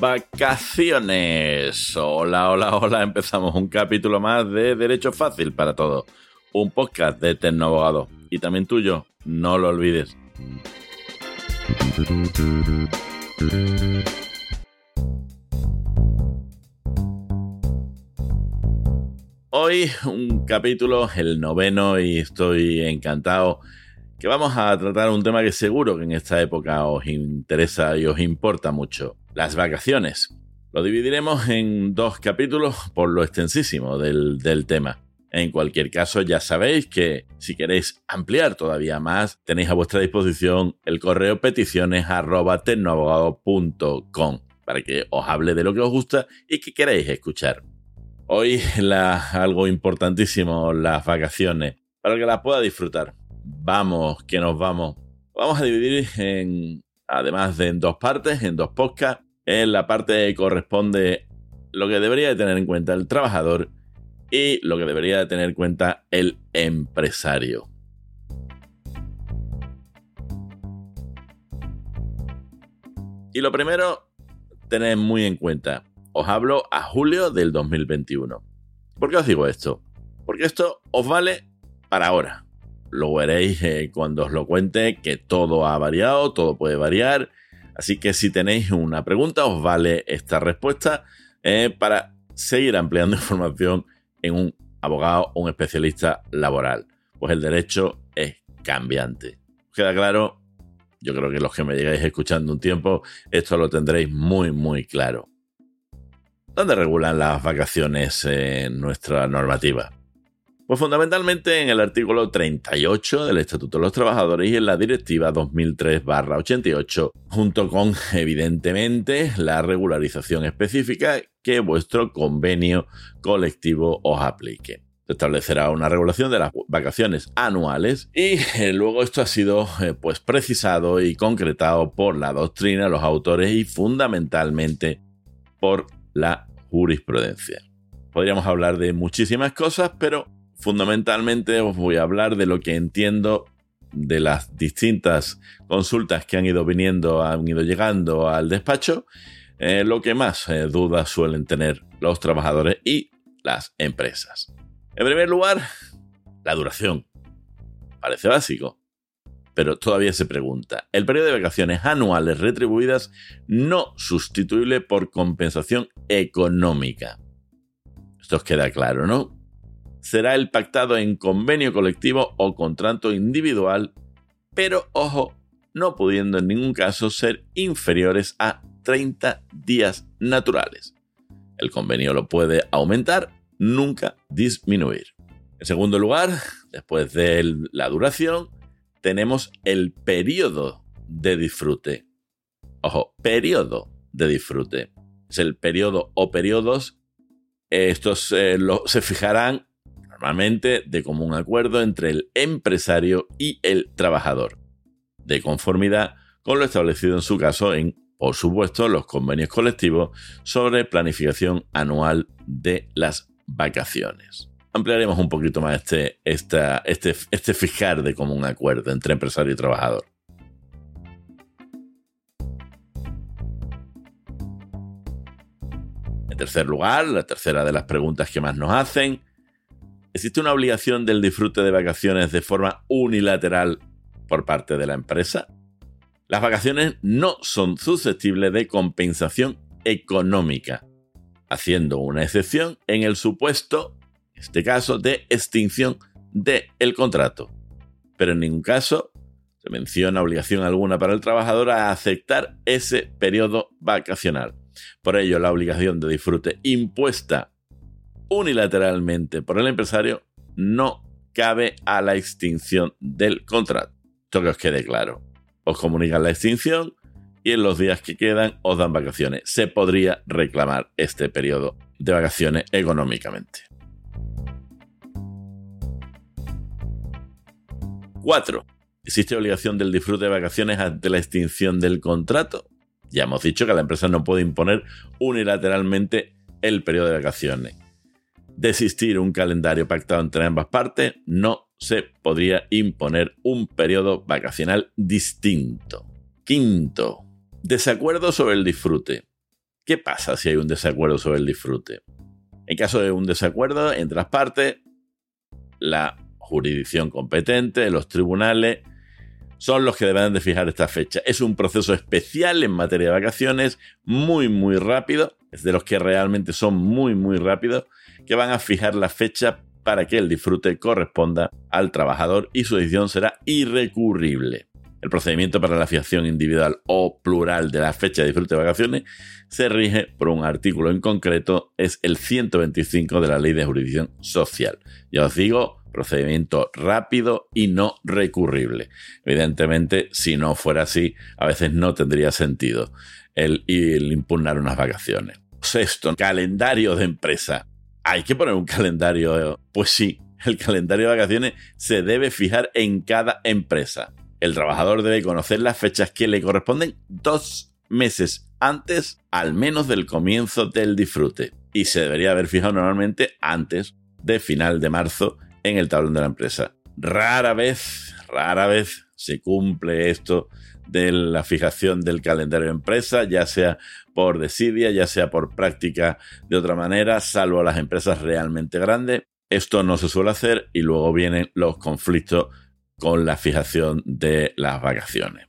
Vacaciones. Hola, hola, hola. Empezamos un capítulo más de Derecho Fácil para Todos. Un podcast de Abogado Y también tuyo, no lo olvides. Hoy un capítulo, el noveno, y estoy encantado que vamos a tratar un tema que seguro que en esta época os interesa y os importa mucho, las vacaciones. Lo dividiremos en dos capítulos por lo extensísimo del, tema. En cualquier caso, ya sabéis que si queréis ampliar todavía más, tenéis a vuestra disposición el correo peticiones para que os hable de lo que os gusta y que queréis escuchar. Hoy algo importantísimo, las vacaciones, para que las pueda disfrutar vamos, que nos vamos. Vamos a dividir en, además de en dos partes, en dos podcasts. En la parte que corresponde lo que debería de tener en cuenta el trabajador y lo que debería de tener en cuenta el empresario. Y lo primero, tened muy en cuenta, os hablo a julio del 2021. ¿Por qué os digo esto? Porque esto os vale para ahora, lo veréis eh, cuando os lo cuente, que todo ha variado, todo puede variar. Así que si tenéis una pregunta, os vale esta respuesta eh, para seguir ampliando información en un abogado o un especialista laboral. Pues el derecho es cambiante. ¿Queda claro? Yo creo que los que me llegáis escuchando un tiempo, esto lo tendréis muy, muy claro. ¿Dónde regulan las vacaciones en nuestra normativa? Pues fundamentalmente en el artículo 38 del Estatuto de los Trabajadores y en la Directiva 2003-88, junto con, evidentemente, la regularización específica que vuestro convenio colectivo os aplique se establecerá una regulación de las vacaciones anuales y eh, luego esto ha sido eh, pues precisado y concretado por la doctrina, los autores y fundamentalmente por la jurisprudencia. Podríamos hablar de muchísimas cosas, pero Fundamentalmente os voy a hablar de lo que entiendo de las distintas consultas que han ido viniendo, han ido llegando al despacho, eh, lo que más eh, dudas suelen tener los trabajadores y las empresas. En primer lugar, la duración. Parece básico, pero todavía se pregunta. El periodo de vacaciones anuales retribuidas no sustituible por compensación económica. Esto os queda claro, ¿no? Será el pactado en convenio colectivo o contrato individual, pero ojo, no pudiendo en ningún caso ser inferiores a 30 días naturales. El convenio lo puede aumentar, nunca disminuir. En segundo lugar, después de la duración, tenemos el periodo de disfrute. Ojo, periodo de disfrute. Es el periodo o periodos. Estos eh, se fijarán normalmente de común acuerdo entre el empresario y el trabajador, de conformidad con lo establecido en su caso en, por supuesto, los convenios colectivos sobre planificación anual de las vacaciones. Ampliaremos un poquito más este, este, este fijar de común acuerdo entre empresario y trabajador. En tercer lugar, la tercera de las preguntas que más nos hacen ¿Existe una obligación del disfrute de vacaciones de forma unilateral por parte de la empresa? Las vacaciones no son susceptibles de compensación económica, haciendo una excepción en el supuesto, en este caso, de extinción del contrato. Pero en ningún caso se menciona obligación alguna para el trabajador a aceptar ese periodo vacacional. Por ello, la obligación de disfrute impuesta unilateralmente por el empresario no cabe a la extinción del contrato. Esto que os quede claro. Os comunican la extinción y en los días que quedan os dan vacaciones. Se podría reclamar este periodo de vacaciones económicamente. 4. ¿Existe obligación del disfrute de vacaciones ante la extinción del contrato? Ya hemos dicho que la empresa no puede imponer unilateralmente el periodo de vacaciones desistir un calendario pactado entre ambas partes, no se podría imponer un periodo vacacional distinto. Quinto, desacuerdo sobre el disfrute. ¿Qué pasa si hay un desacuerdo sobre el disfrute? En caso de un desacuerdo entre las partes, la jurisdicción competente, los tribunales, son los que deben de fijar esta fecha. Es un proceso especial en materia de vacaciones, muy, muy rápido, es de los que realmente son muy, muy rápidos, que van a fijar la fecha para que el disfrute corresponda al trabajador y su decisión será irrecurrible. El procedimiento para la fijación individual o plural de la fecha de disfrute de vacaciones se rige por un artículo en concreto, es el 125 de la Ley de Jurisdicción Social. Ya os digo, procedimiento rápido y no recurrible. Evidentemente, si no fuera así, a veces no tendría sentido el, impugnar unas vacaciones. Sexto, calendario de empresa. ¿Hay que poner un calendario? Pues sí, el calendario de vacaciones se debe fijar en cada empresa. El trabajador debe conocer las fechas que le corresponden dos meses antes al menos del comienzo del disfrute y se debería haber fijado normalmente antes de final de marzo en el tablón de la empresa. Rara vez, rara vez se cumple esto de la fijación del calendario de empresa, ya sea por desidia, ya sea por práctica de otra manera, salvo las empresas realmente grandes. Esto no se suele hacer y luego vienen los conflictos con la fijación de las vacaciones.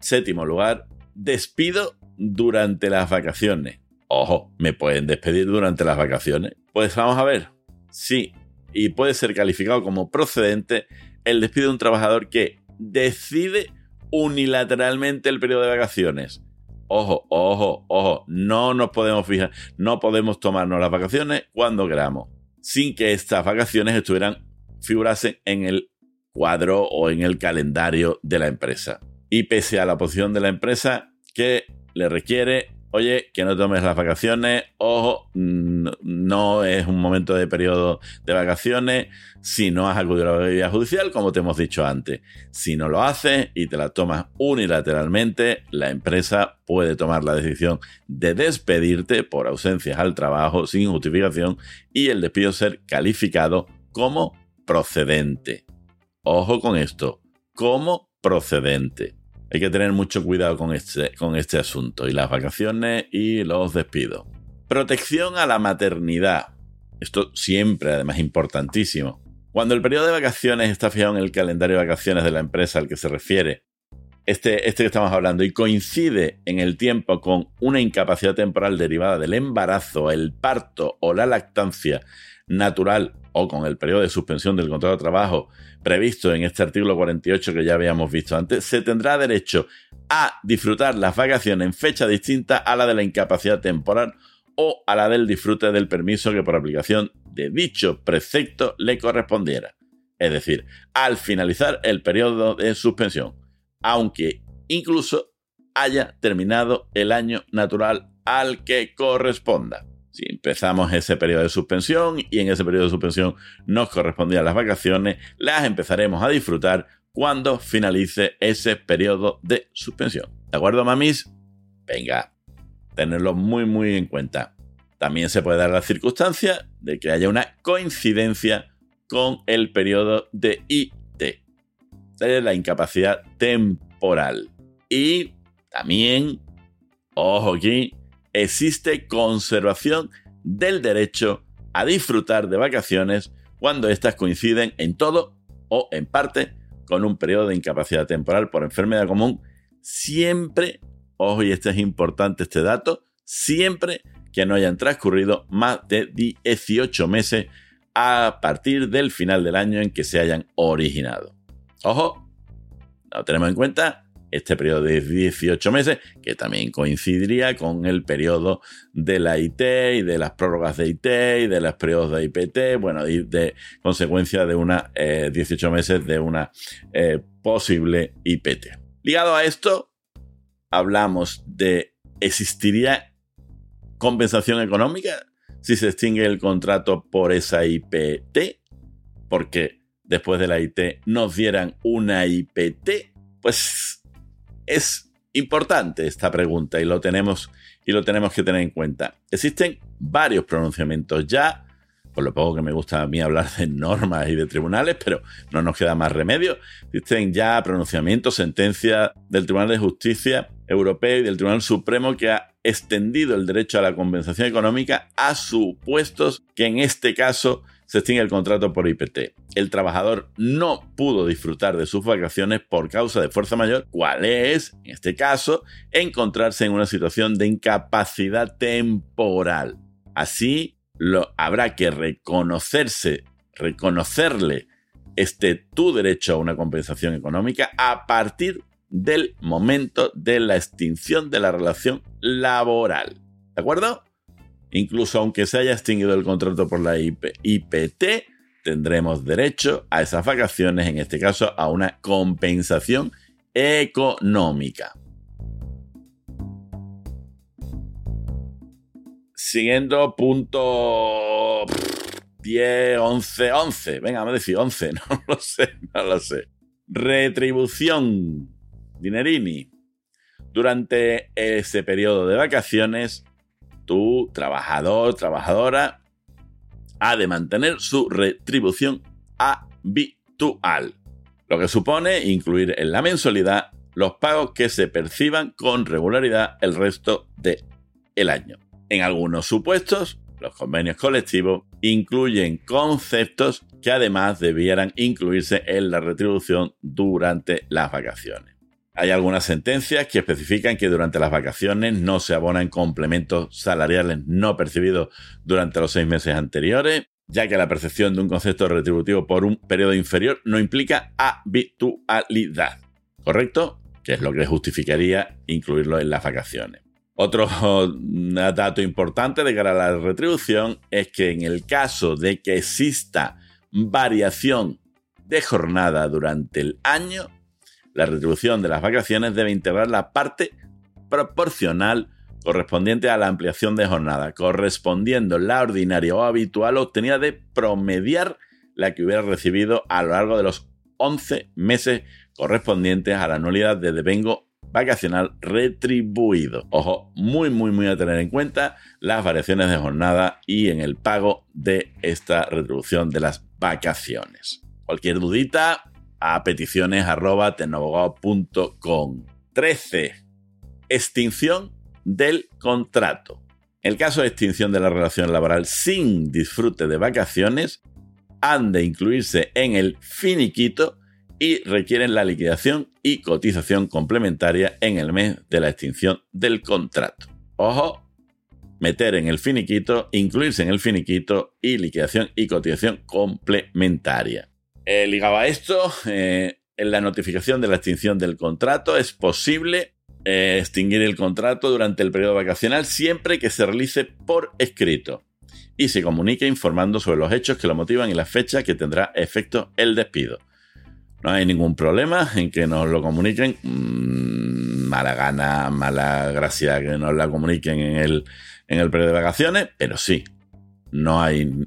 Séptimo lugar, despido durante las vacaciones. Ojo, ¿me pueden despedir durante las vacaciones? Pues vamos a ver. Sí, y puede ser calificado como procedente el despido de un trabajador que decide unilateralmente el periodo de vacaciones Ojo, ojo, ojo, no nos podemos fijar, no podemos tomarnos las vacaciones cuando queramos, sin que estas vacaciones estuvieran, figurasen en el cuadro o en el calendario de la empresa. Y pese a la posición de la empresa que le requiere oye, que no tomes las vacaciones, ojo, no es un momento de periodo de vacaciones si no has acudido a la vía judicial, como te hemos dicho antes. Si no lo haces y te la tomas unilateralmente, la empresa puede tomar la decisión de despedirte por ausencias al trabajo sin justificación y el despido ser calificado como procedente. Ojo con esto, como procedente. Hay que tener mucho cuidado con este, con este asunto y las vacaciones y los despidos. Protección a la maternidad. Esto siempre, además, importantísimo. Cuando el periodo de vacaciones está fijado en el calendario de vacaciones de la empresa al que se refiere, este, este que estamos hablando, y coincide en el tiempo con una incapacidad temporal derivada del embarazo, el parto o la lactancia natural o con el periodo de suspensión del contrato de trabajo previsto en este artículo 48 que ya habíamos visto antes, se tendrá derecho a disfrutar las vacaciones en fecha distinta a la de la incapacidad temporal o a la del disfrute del permiso que por aplicación de dicho precepto le correspondiera. Es decir, al finalizar el periodo de suspensión, aunque incluso haya terminado el año natural al que corresponda. Si empezamos ese periodo de suspensión y en ese periodo de suspensión nos correspondían las vacaciones, las empezaremos a disfrutar cuando finalice ese periodo de suspensión. ¿De acuerdo, mamis? Venga, tenerlo muy, muy en cuenta. También se puede dar la circunstancia de que haya una coincidencia con el periodo de IT, de la incapacidad temporal. Y también, ojo aquí, existe conservación del derecho a disfrutar de vacaciones cuando éstas coinciden en todo o en parte con un periodo de incapacidad temporal por enfermedad común, siempre, ojo y este es importante este dato, siempre que no hayan transcurrido más de 18 meses a partir del final del año en que se hayan originado. Ojo, lo tenemos en cuenta este periodo de 18 meses, que también coincidiría con el periodo de la IT y de las prórrogas de IT y de los periodos de IPT, bueno, y de consecuencia de una 18 eh, meses de una eh, posible IPT. Ligado a esto, hablamos de existiría compensación económica si se extingue el contrato por esa IPT, porque después de la IT nos dieran una IPT, pues es importante esta pregunta y lo tenemos, y lo tenemos que tener en cuenta. Existen varios pronunciamientos ya por lo poco que me gusta a mí hablar de normas y de tribunales, pero no nos queda más remedio. Existen ya pronunciamientos, sentencias del Tribunal de Justicia Europeo y del Tribunal Supremo que ha extendido el derecho a la compensación económica a supuestos que en este caso se extingue el contrato por IPT. El trabajador no pudo disfrutar de sus vacaciones por causa de fuerza mayor, cuál es, en este caso, encontrarse en una situación de incapacidad temporal. Así, lo, habrá que reconocerse, reconocerle este tu derecho a una compensación económica a partir del momento de la extinción de la relación laboral. ¿De acuerdo? Incluso aunque se haya extinguido el contrato por la IPT, tendremos derecho a esas vacaciones, en este caso a una compensación económica. Siguiendo punto 10, 11, 11. Venga, vamos a decir 11. No lo sé, no lo sé. Retribución. Dinerini. Durante ese periodo de vacaciones, tu trabajador, trabajadora, ha de mantener su retribución habitual. Lo que supone incluir en la mensualidad los pagos que se perciban con regularidad el resto del año. En algunos supuestos, los convenios colectivos incluyen conceptos que además debieran incluirse en la retribución durante las vacaciones. Hay algunas sentencias que especifican que durante las vacaciones no se abonan complementos salariales no percibidos durante los seis meses anteriores, ya que la percepción de un concepto retributivo por un periodo inferior no implica habitualidad. ¿Correcto? Que es lo que justificaría incluirlo en las vacaciones. Otro dato importante de cara a la retribución es que en el caso de que exista variación de jornada durante el año, la retribución de las vacaciones debe integrar la parte proporcional correspondiente a la ampliación de jornada, correspondiendo la ordinaria o habitual obtenida de promediar la que hubiera recibido a lo largo de los 11 meses correspondientes a la anualidad de devengo vacacional retribuido. Ojo, muy, muy, muy a tener en cuenta las variaciones de jornada y en el pago de esta retribución de las vacaciones. Cualquier dudita, a peticiones arroba 13. Extinción del contrato. El caso de extinción de la relación laboral sin disfrute de vacaciones, han de incluirse en el finiquito y requieren la liquidación y cotización complementaria en el mes de la extinción del contrato. Ojo, meter en el finiquito, incluirse en el finiquito y liquidación y cotización complementaria. Eh, ligado a esto, eh, en la notificación de la extinción del contrato es posible eh, extinguir el contrato durante el periodo vacacional siempre que se realice por escrito y se comunique informando sobre los hechos que lo motivan y la fecha que tendrá efecto el despido. No hay ningún problema en que nos lo comuniquen. Mm, mala gana, mala gracia que nos la comuniquen en el, en el periodo de vacaciones, pero sí, no hay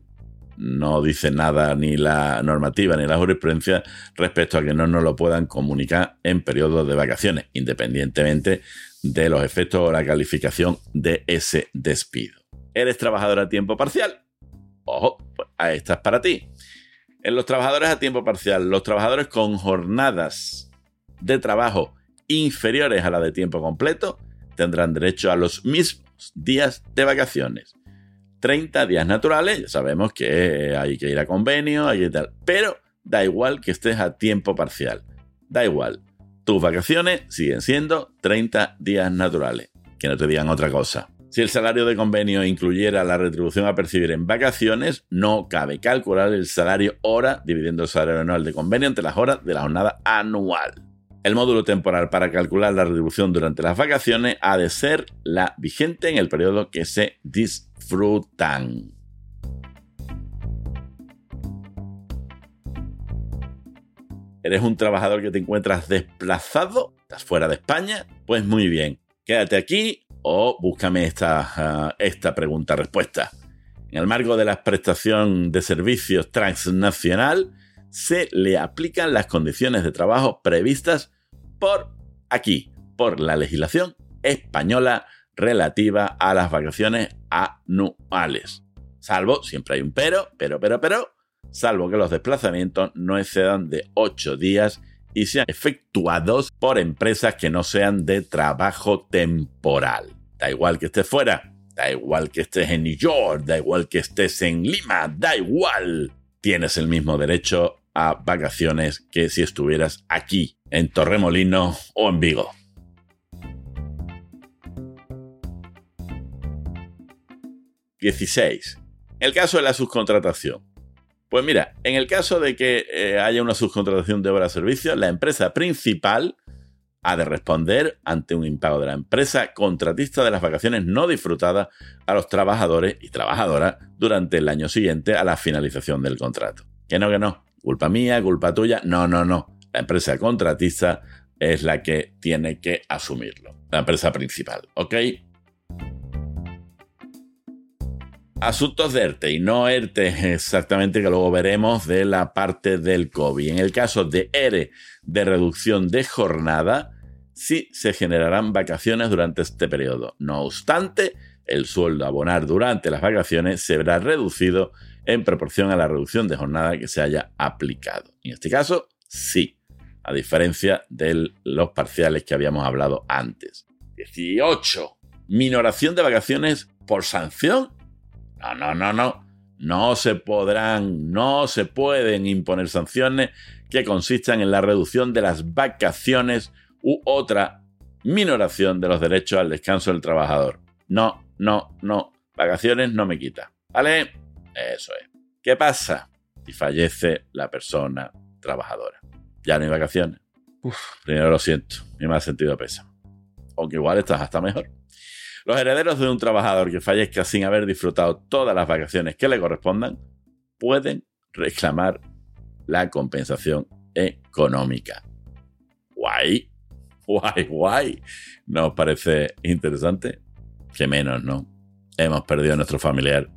no dice nada ni la normativa ni la jurisprudencia respecto a que no nos lo puedan comunicar en periodos de vacaciones, independientemente de los efectos o la calificación de ese despido. ¿Eres trabajador a tiempo parcial? Ojo, pues esta es para ti. En los trabajadores a tiempo parcial, los trabajadores con jornadas de trabajo inferiores a la de tiempo completo tendrán derecho a los mismos días de vacaciones. 30 días naturales, ya sabemos que hay que ir a convenio, hay que tal, pero da igual que estés a tiempo parcial. Da igual. Tus vacaciones siguen siendo 30 días naturales. Que no te digan otra cosa. Si el salario de convenio incluyera la retribución a percibir en vacaciones, no cabe calcular el salario hora dividiendo el salario anual de convenio entre las horas de la jornada anual. El módulo temporal para calcular la retribución durante las vacaciones ha de ser la vigente en el periodo que se disfrutan. ¿Eres un trabajador que te encuentras desplazado? ¿Estás fuera de España? Pues muy bien, quédate aquí o búscame esta, ah, esta pregunta-respuesta. En el marco de la prestación de servicios transnacional, se le aplican las condiciones de trabajo previstas por aquí, por la legislación española relativa a las vacaciones anuales. Salvo, siempre hay un pero, pero, pero, pero, salvo que los desplazamientos no excedan de 8 días y sean efectuados por empresas que no sean de trabajo temporal. Da igual que estés fuera, da igual que estés en New York, da igual que estés en Lima, da igual. Tienes el mismo derecho a vacaciones que si estuvieras aquí, en Torremolino o en Vigo. 16. El caso de la subcontratación. Pues mira, en el caso de que eh, haya una subcontratación de obra o servicio, la empresa principal ha de responder ante un impago de la empresa contratista de las vacaciones no disfrutadas a los trabajadores y trabajadoras durante el año siguiente a la finalización del contrato. Que no, que no. Culpa mía, culpa tuya. No, no, no. La empresa contratista es la que tiene que asumirlo. La empresa principal. ¿Ok? Asuntos de ERTE y no ERTE exactamente que luego veremos de la parte del COVID. En el caso de ERE de reducción de jornada, sí se generarán vacaciones durante este periodo. No obstante, el sueldo a abonar durante las vacaciones se verá reducido en proporción a la reducción de jornada que se haya aplicado. En este caso, sí, a diferencia de los parciales que habíamos hablado antes. 18. Minoración de vacaciones por sanción no, no, no, no. No se podrán, no se pueden imponer sanciones que consistan en la reducción de las vacaciones u otra minoración de los derechos al descanso del trabajador. No, no, no. Vacaciones no me quita. ¿Vale? Eso es. ¿Qué pasa si fallece la persona trabajadora? Ya no hay vacaciones. Uf, primero lo siento, mi más sentido pesa. Aunque igual estás hasta mejor. Los herederos de un trabajador que fallezca sin haber disfrutado todas las vacaciones que le correspondan pueden reclamar la compensación económica. Guay, guay, guay. ¿Nos parece interesante? Que menos, ¿no? Hemos perdido a nuestro familiar.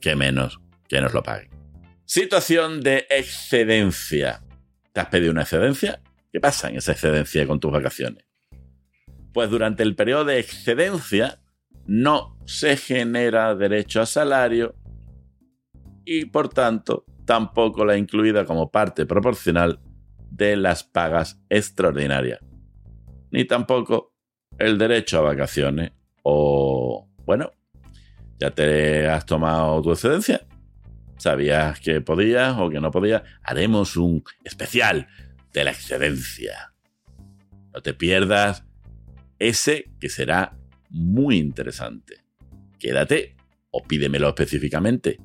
Que menos que nos lo paguen. Situación de excedencia. ¿Te has pedido una excedencia? ¿Qué pasa en esa excedencia con tus vacaciones? pues durante el periodo de excedencia no se genera derecho a salario y por tanto tampoco la incluida como parte proporcional de las pagas extraordinarias, ni tampoco el derecho a vacaciones o, bueno, ya te has tomado tu excedencia, sabías que podías o que no podías, haremos un especial de la excedencia. No te pierdas ese que será muy interesante. Quédate o pídemelo específicamente.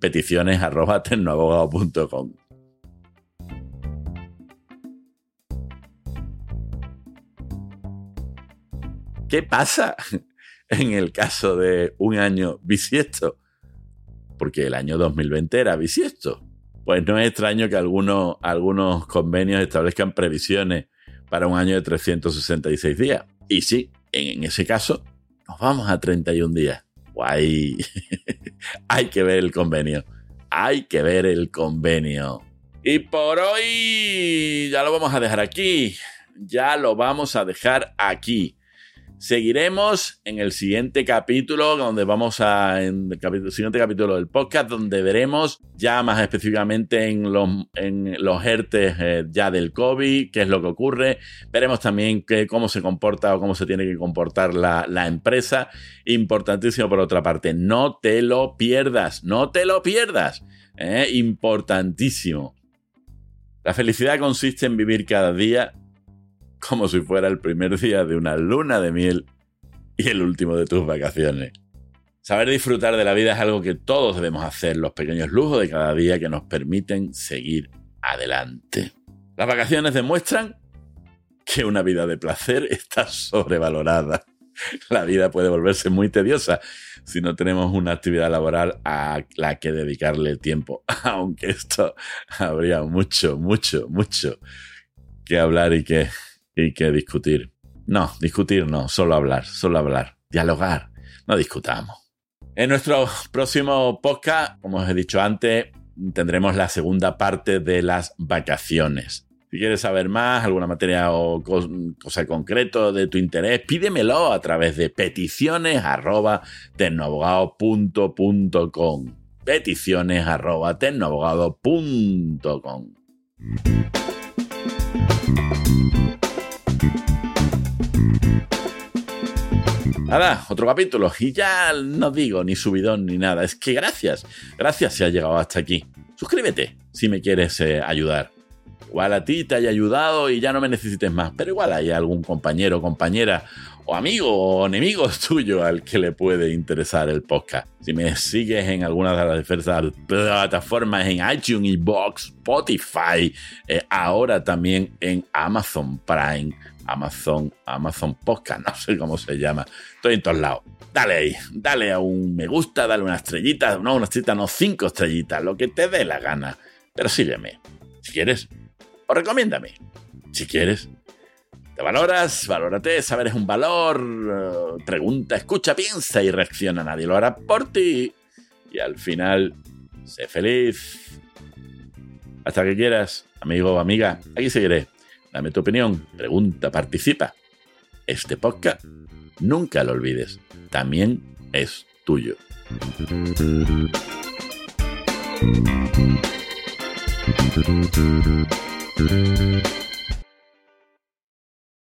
Peticiones arroba ¿Qué pasa en el caso de un año bisiesto? Porque el año 2020 era bisiesto. Pues no es extraño que algunos, algunos convenios establezcan previsiones para un año de 366 días. Y sí, en ese caso, nos vamos a 31 días. Guay. Hay que ver el convenio. Hay que ver el convenio. Y por hoy ya lo vamos a dejar aquí. Ya lo vamos a dejar aquí. Seguiremos en el siguiente capítulo, donde vamos a. En el, siguiente capítulo del podcast, donde veremos ya más específicamente en los, en los ERTES eh, ya del COVID, qué es lo que ocurre. Veremos también cómo se comporta o cómo se tiene que comportar la, la empresa. Importantísimo por otra parte, no te lo pierdas, no te lo pierdas. Eh, importantísimo. La felicidad consiste en vivir cada día como si fuera el primer día de una luna de miel y el último de tus vacaciones. Saber disfrutar de la vida es algo que todos debemos hacer, los pequeños lujos de cada día que nos permiten seguir adelante. Las vacaciones demuestran que una vida de placer está sobrevalorada. La vida puede volverse muy tediosa si no tenemos una actividad laboral a la que dedicarle tiempo, aunque esto habría mucho, mucho, mucho que hablar y que y que discutir. No, discutir no, solo hablar, solo hablar, dialogar, no discutamos. En nuestro próximo podcast, como os he dicho antes, tendremos la segunda parte de las vacaciones. Si quieres saber más, alguna materia o cosa concreto de tu interés, pídemelo a través de peticiones arroba Peticiones arroba Nada, otro capítulo. Y ya no digo ni subidón ni nada. Es que gracias. Gracias si has llegado hasta aquí. Suscríbete si me quieres eh, ayudar. Igual a ti te haya ayudado y ya no me necesites más. Pero igual hay algún compañero, compañera o amigo o enemigo tuyo al que le puede interesar el podcast. Si me sigues en alguna de las diversas plataformas, en iTunes, Box, Spotify, eh, ahora también en Amazon Prime Amazon, Amazon Podcast, no sé cómo se llama. Estoy en todos lados. Dale ahí, dale a un me gusta, dale una estrellita, no una estrellita, no cinco estrellitas, lo que te dé la gana. Pero sígueme, si quieres, o recomiéndame, si quieres. ¿Te valoras? Valórate, saber es un valor. Eh, pregunta, escucha, piensa y reacciona. Nadie lo hará por ti. Y al final, sé feliz. Hasta que quieras, amigo o amiga, aquí seguiré Dame tu opinión, pregunta, participa. Este podcast, nunca lo olvides, también es tuyo.